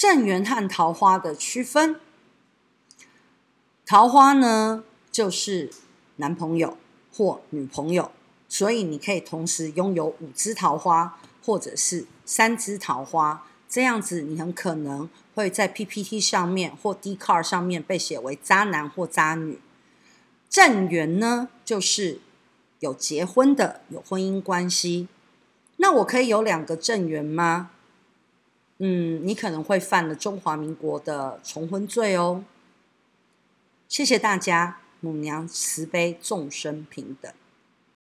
正缘和桃花的区分。桃花呢，就是男朋友或女朋友，所以你可以同时拥有五支桃花，或者是三支桃花。这样子，你很可能会在 PPT 上面或 Dcard 上面被写为渣男或渣女。正缘呢，就是有结婚的，有婚姻关系。那我可以有两个正缘吗？嗯，你可能会犯了中华民国的重婚罪哦。谢谢大家，母娘慈悲，众生平等。